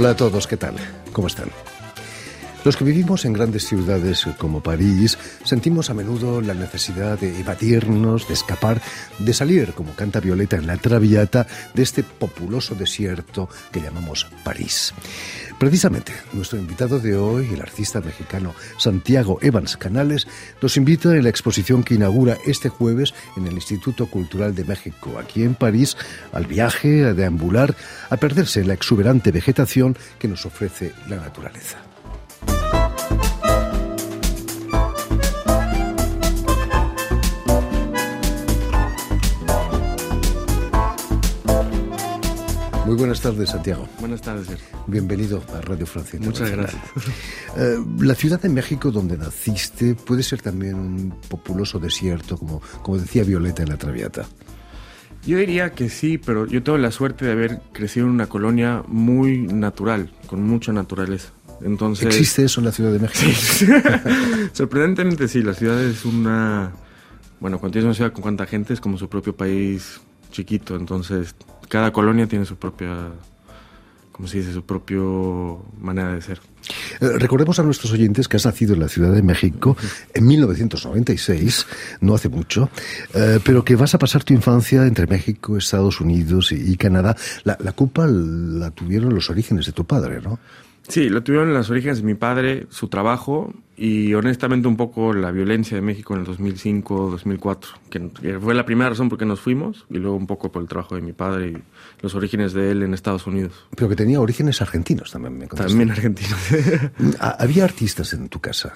Hola a todos, ¿qué tal? ¿Cómo están? Los que vivimos en grandes ciudades como París sentimos a menudo la necesidad de evadirnos, de escapar, de salir, como canta Violeta en la Traviata, de este populoso desierto que llamamos París. Precisamente, nuestro invitado de hoy, el artista mexicano Santiago Evans Canales, nos invita en la exposición que inaugura este jueves en el Instituto Cultural de México, aquí en París, al viaje, a deambular, a perderse en la exuberante vegetación que nos ofrece la naturaleza. Buenas tardes, Santiago. Buenas tardes. Bienvenido a Radio Francia. Muchas gracias. Eh, la ciudad de México donde naciste puede ser también un populoso desierto, como, como decía Violeta en la Traviata. Yo diría que sí, pero yo tengo la suerte de haber crecido en una colonia muy natural, con mucha naturaleza. Entonces, ¿Existe eso en la Ciudad de México? Sorprendentemente sí, la ciudad es una... Bueno, cuando tienes una ciudad con cuánta gente es como su propio país chiquito, entonces cada colonia tiene su propia, ¿cómo se dice? Su propio manera de ser. Eh, recordemos a nuestros oyentes que has nacido en la Ciudad de México en 1996, no hace mucho, eh, pero que vas a pasar tu infancia entre México, Estados Unidos y, y Canadá. La, la culpa la tuvieron los orígenes de tu padre, ¿no? Sí, lo tuvieron las orígenes de mi padre, su trabajo y honestamente un poco la violencia de México en el 2005, 2004, que fue la primera razón por qué nos fuimos y luego un poco por el trabajo de mi padre y los orígenes de él en Estados Unidos. Pero que tenía orígenes argentinos también, me contaste. También argentinos. ¿Había artistas en tu casa?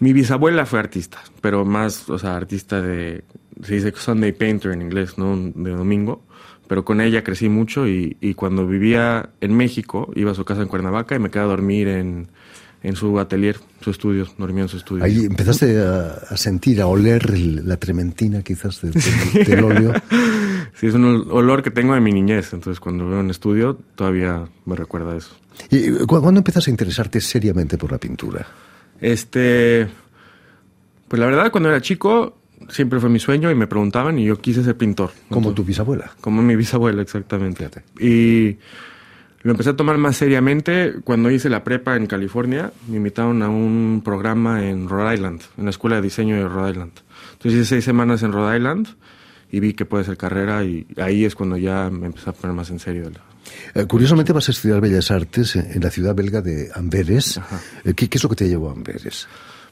Mi bisabuela fue artista, pero más, o sea, artista de, se dice Sunday Painter en inglés, ¿no? De domingo pero con ella crecí mucho y, y, cuando vivía en México iba a su casa en Cuernavaca y me quedaba a dormir en, en su atelier, su estudio, dormía en su estudio. Ahí empezaste a, a sentir, a oler la trementina quizás del, del, del óleo. sí, es un olor que tengo de mi niñez, entonces cuando veo un estudio todavía me recuerda eso. ¿Y cuándo empiezas a interesarte seriamente por la pintura? Este, pues la verdad cuando era chico siempre fue mi sueño y me preguntaban y yo quise ser pintor. Como Entonces, tu bisabuela. Como mi bisabuela, exactamente. Fíjate. Y lo empecé a tomar más seriamente cuando hice la prepa en California. Me invitaron a un programa en Rhode Island, en la escuela de diseño de Rhode Island. Entonces hice seis semanas en Rhode Island y vi que puede ser carrera y ahí es cuando ya me empecé a poner más en serio. Eh, curiosamente vas a estudiar Bellas Artes en la ciudad belga de Amberes. Eh, ¿Qué, ¿Qué, es lo que te llevó a Amberes?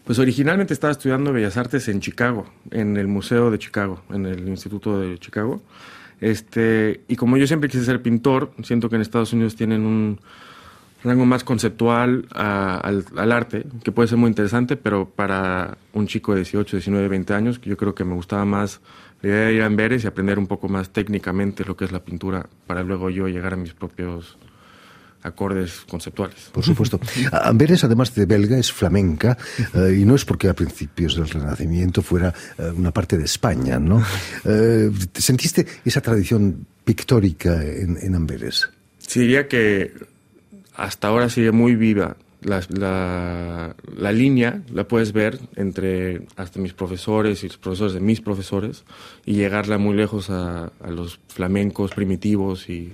Pues originalmente estaba estudiando Bellas Artes en Chicago, en el Museo de Chicago, en el Instituto de Chicago. Este, y como yo siempre quise ser pintor, siento que en Estados Unidos tienen un rango más conceptual al, arte, que puede ser muy interesante, pero para un chico de 18, 19, 20 años, yo creo que me gustaba más la idea de ir a Amberes y aprender un poco más técnicamente lo que es la pintura, para luego yo llegar a mis propios acordes conceptuales. Por supuesto. Amberes, además de belga, es flamenca eh, y no es porque a principios del Renacimiento fuera eh, una parte de España, ¿no? Eh, ¿Sentiste esa tradición pictórica en, en, Amberes? Sí, diría que hasta ahora sigue muy viva. La, la, la, línea la puedes ver entre hasta mis profesores y los profesores de mis profesores y llegarla muy lejos a, a los flamencos primitivos y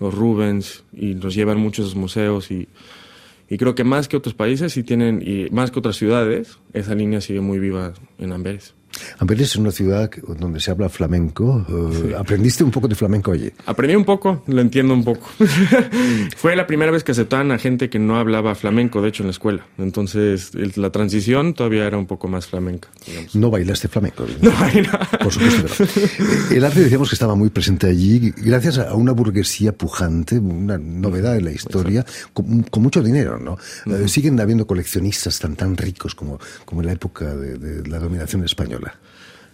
los Rubens y nos llevan muchos museos y, y creo que más que otros países sí tienen, y más que otras ciudades, esa línea sigue muy viva en Amberes. Amberes es una ciudad donde se habla flamenco. Uh, sí. ¿Aprendiste un poco de flamenco allí? Aprendí un poco, lo entiendo un poco. Fue la primera vez que aceptaban a gente que no hablaba flamenco, de hecho, en la escuela. Entonces, la transición todavía era un poco más flamenca. Digamos. ¿No bailaste flamenco? No, no. Por supuesto. Pero. El arte decíamos que estaba muy presente allí, gracias a una burguesía pujante, una novedad en la historia, con, con, mucho dinero, ¿no? Uh -huh. siguen habiendo coleccionistas tan, tan ricos como, como en la época de, de la dominación española.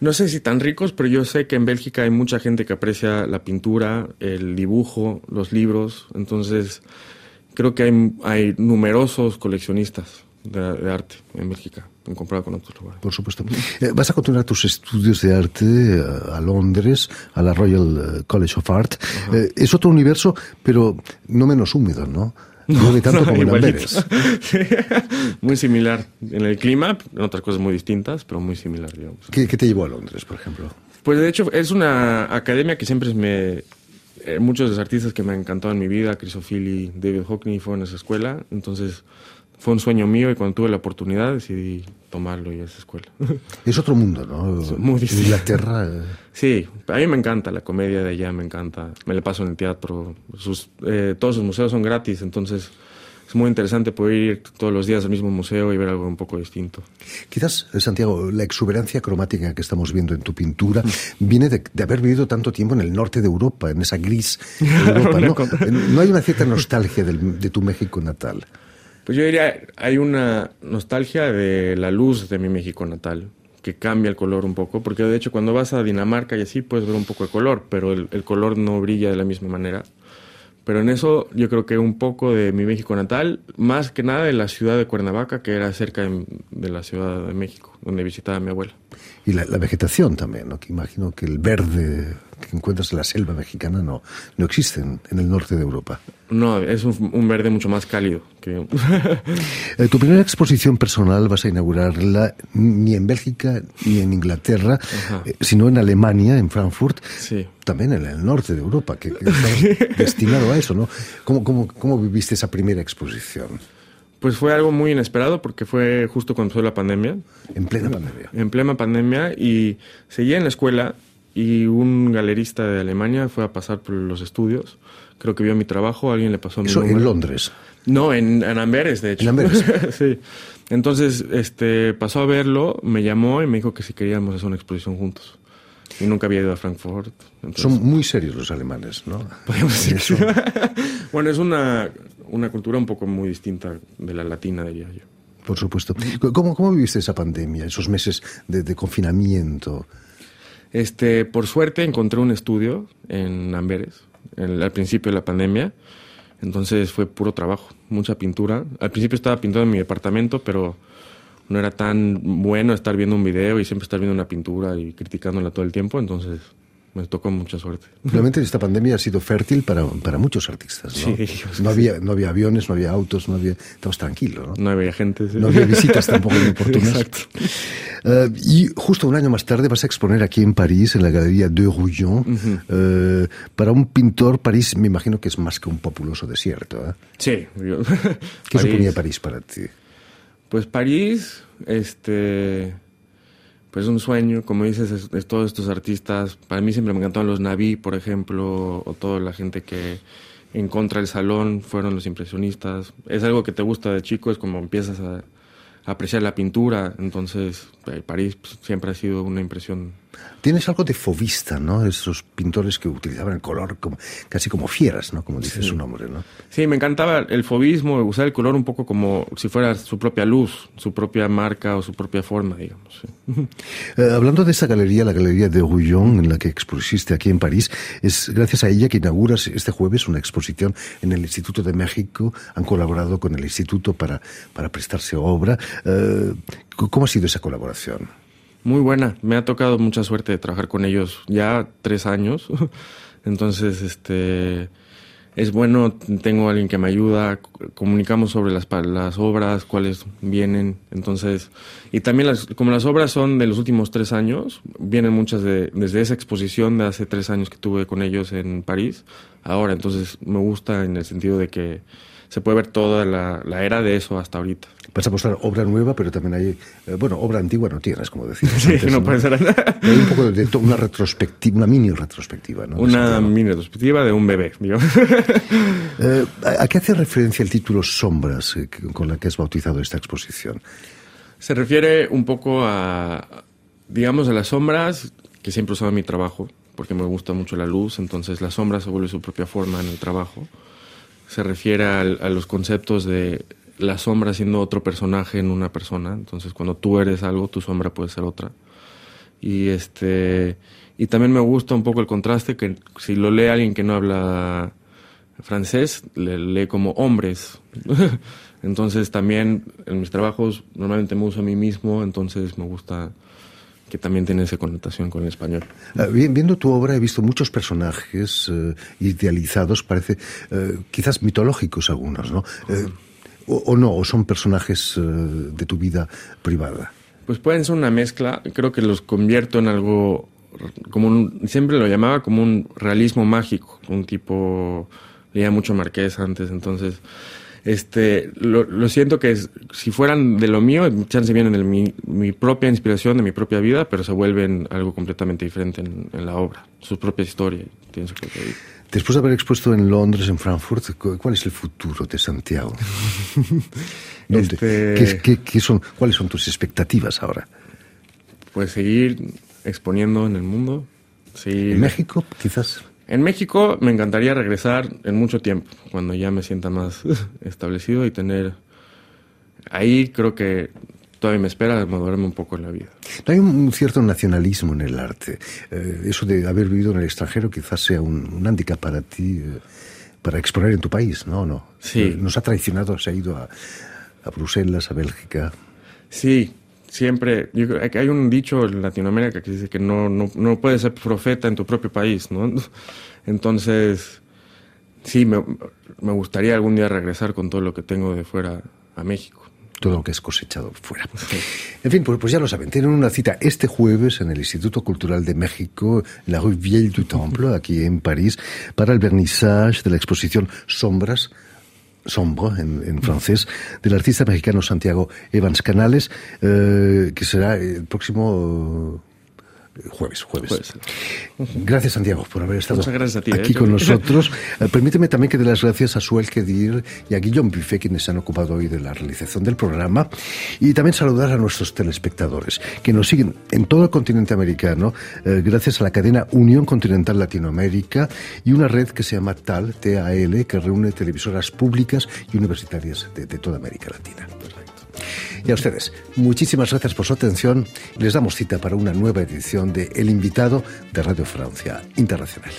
No sé si tan ricos, pero yo sé que en Bélgica hay mucha gente que aprecia la pintura, el dibujo, los libros. Entonces, creo que hay, hay numerosos coleccionistas de, de, arte en Bélgica, en comparado con otros lugares. Por supuesto. Eh, vas a continuar tus estudios de arte eh, a Londres, a la Royal College of Art. Eh, es otro universo, pero no menos húmedo, ¿no? No, de tanto no, como en Amberes. muy similar en el clima, en otras cosas muy distintas, pero muy similar, digamos. ¿Qué, ¿Qué, te llevó a Londres, por ejemplo? Pues de hecho es una academia que siempre me, eh, muchos de los artistas que me han encantado en mi vida, Crisofili, David Hockney, fueron en esa escuela. Entonces fue un sueño mío y cuando tuve la oportunidad decidí tomarlo y a esa escuela. Es otro mundo, ¿no? muy distinto. Inglaterra. eh, Sí, a mí me encanta la comedia de allá, me encanta. Me la paso en el teatro. Sus, eh, todos sus museos son gratis, entonces es muy interesante poder ir todos los días al mismo museo y ver algo un poco distinto. Quizás, eh, Santiago, la exuberancia cromática que estamos viendo en tu pintura viene de, de haber vivido tanto tiempo en el norte de Europa, en esa gris Europa. ¿no? ¿No hay una cierta nostalgia del- de tu México natal? Pues yo diría, hay una nostalgia de la luz de mi México natal, que cambia el color un poco, porque de hecho cuando vas a Dinamarca y así puedes ver un poco de color, pero el, color no brilla de la misma manera. Pero en eso yo creo que un poco de mi México natal, más que nada de la ciudad de Cuernavaca, que era cerca de, la Ciudad de México, donde visitaba mi abuela. Y la, la vegetación también, ¿no? Que imagino que el verde que encuentras en la selva mexicana no, no existe en, el norte de Europa. No, es un, un verde mucho más cálido. Que... Eh, tu primera exposición personal vas a inaugurarla ni en Bélgica ni en Inglaterra, eh, sino en Alemania, en Frankfurt, sí. también en el norte de Europa, que, que estabas destinado a eso, ¿no? ¿Cómo, cómo, ¿Cómo viviste esa primera exposición Pues fue algo muy inesperado porque fue justo cuando empezó la pandemia. en plena pandemia? en plena pandemia y seguía en la escuela y un galerista de Alemania fue a pasar por los estudios. Creo que vio mi trabajo, alguien le pasó mi Eso en número. Londres. No, en, en Amberes, de hecho. En Amberes. sí. Entonces, este, pasó a verlo, me llamó y me dijo que si queríamos hacer una exposición juntos. Y nunca había ido a Frankfurt. entonces- Son muy serios los alemanes, ¿no? Podríamos decir Eso. bueno, es una, una cultura un poco muy distinta de la latina, diría yo. Por supuesto. ¿Cómo, cómo viviste esa pandemia, esos meses de, de confinamiento? Este, por suerte encontré un estudio en Amberes, al principio de la pandemia. Entonces fue puro trabajo, mucha pintura. Al principio estaba pintando en mi departamento, pero no era tan bueno estar viendo un video y siempre estar viendo una pintura y criticándola todo el tiempo. Entonces me tocó mucha suerte. Realmente esta pandemia ha sido fértil para, para muchos artistas, ¿no? Sí, no, había, no había aviones, no había autos, no había... Estabas tranquilo, ¿no? No había gente. sí. No había visitas tampoco muy oportunas. Exacto. Eh, y justo un año más tarde vas a exponer aquí en París, en la Galería de Rouillon. Eh, para un pintor, París me imagino que es más que un populoso desierto. ¿eh? Sí. yo- ¿Qué París. suponía París para ti? Pues París, este, pues un sueño, como dices, es, todos estos artistas. Para mí siempre me encantaron los Naví, por ejemplo, o toda la gente que en contra del salón fueron los impresionistas. Es algo que te gusta de chico, es como empiezas a, a apreciar la pintura. Entonces, eh, París pues, siempre ha sido una impresión. Tienes algo de fovista, ¿no? Esos pintores que utilizaban el color como, casi como fieras, ¿no? Como dice su nombre, ¿no? Sí, me encantaba el fobismo, usar el color un poco como si fuera su propia luz, su propia marca o su propia forma, digamos. sí. Eh, hablando de esa galería, la Galería de Rouillon, en la que expusiste aquí en París, es gracias a ella que inauguras este jueves una exposición en el Instituto de México. Han colaborado con el Instituto para, para prestarse obra. Eh, ¿Cómo ha sido esa colaboración? Muy buena, me ha tocado mucha suerte de trabajar con ellos ya tres años, entonces este es bueno, tengo a alguien que me ayuda, comunicamos sobre las, las obras, cuáles vienen, entonces, y también las, como las obras son de los últimos tres años, vienen muchas de, desde esa exposición de hace tres años que tuve con ellos en París, ahora, entonces me gusta en el sentido de que se puede ver toda la, la era de eso hasta ahorita. Vas a mostrar obra nueva, pero también hay, eh, bueno, obra antigua no tienes, como decías Sí, antes, no puede ser Hay un poco de, una retrospectiva, una mini retrospectiva, ¿no? una mini retrospectiva de un bebé, digamos. Eh, ¿A qué hace referencia el título Sombras eh, con la que has bautizado esta exposición? Se refiere un poco a, digamos, a las sombras que siempre usaba mi trabajo, porque me gusta mucho la luz, entonces la sombra se vuelve su propia forma en el trabajo. Se refiere a, los conceptos de la sombra siendo otro personaje en una persona, entonces cuando tú eres algo, tu sombra puede ser otra. Y este y también me gusta un poco el contraste que si lo lee alguien que no habla francés, le lee como hombres. entonces también en mis trabajos normalmente me uso a mí mismo, entonces me gusta que también tiene esa connotación con el español. Ah, viendo tu obra he visto muchos personajes eh, idealizados, parece eh, quizás mitológicos algunos, ¿no? Eh, o, o no, o son personajes de tu vida privada. Pues pueden ser una mezcla, creo que los convierto en algo como un, siempre lo llamaba como un realismo mágico, un tipo, leía mucho Marqués antes, entonces, este, lo, siento que si fueran de lo mío, chance vienen de mi, mi, propia inspiración, de mi propia vida, pero se vuelven algo completamente diferente en, la obra, sus propias historias, pienso que Después de haber expuesto en Londres, en Frankfurt, ¿cuál es el futuro de Santiago? este... ¿Qué, son, ¿Cuáles son tus expectativas ahora? Pues seguir exponiendo en el mundo. ¿En México, quizás? En México me encantaría regresar en mucho tiempo, cuando ya me sienta más establecido y tener... Ahí creo que todavía me espera madurarme un poco en la vida. hay un cierto nacionalismo en el arte. Eh, eso de haber vivido en el extranjero quizás sea un, un hándicap para ti, eh, para exponer en tu país, ¿no? no. Sí. Eh, nos ha traicionado, se ha ido a, a Bruselas, a Bélgica. Sí, siempre, hay un dicho en Latinoamérica que dice que no, no, no puedes ser profeta en tu propio país, ¿no? Entonces, sí, me, me, gustaría algún día regresar con todo lo que tengo de fuera a México. Todo lo que es cosechado fuera. En fin, pues, pues, ya lo saben, tienen una cita este jueves en el Instituto Cultural de México, en la Rue Vieille du Temple, aquí en París, para el vernissage de la exposición Sombras, Sombre en, en, francés, del artista mexicano Santiago Evans Canales, eh, que será el próximo Jueves, jueves. Gracias, Santiago, por haber estado aquí ¿eh? con nosotros. Eh, permíteme también que dé las gracias a Suel Kedir y a Guillaume Buffet, quienes se han ocupado hoy de la realización del programa. Y también saludar a nuestros telespectadores, que nos siguen en todo el continente americano, eh, gracias a la cadena Unión Continental Latinoamérica y una red que se llama TAL, TAL, que reúne televisoras públicas y universitarias de toda América Latina. Y a ustedes, muchísimas gracias por su atención. Les damos cita para una nueva edición de El invitado de Radio Francia Internacional.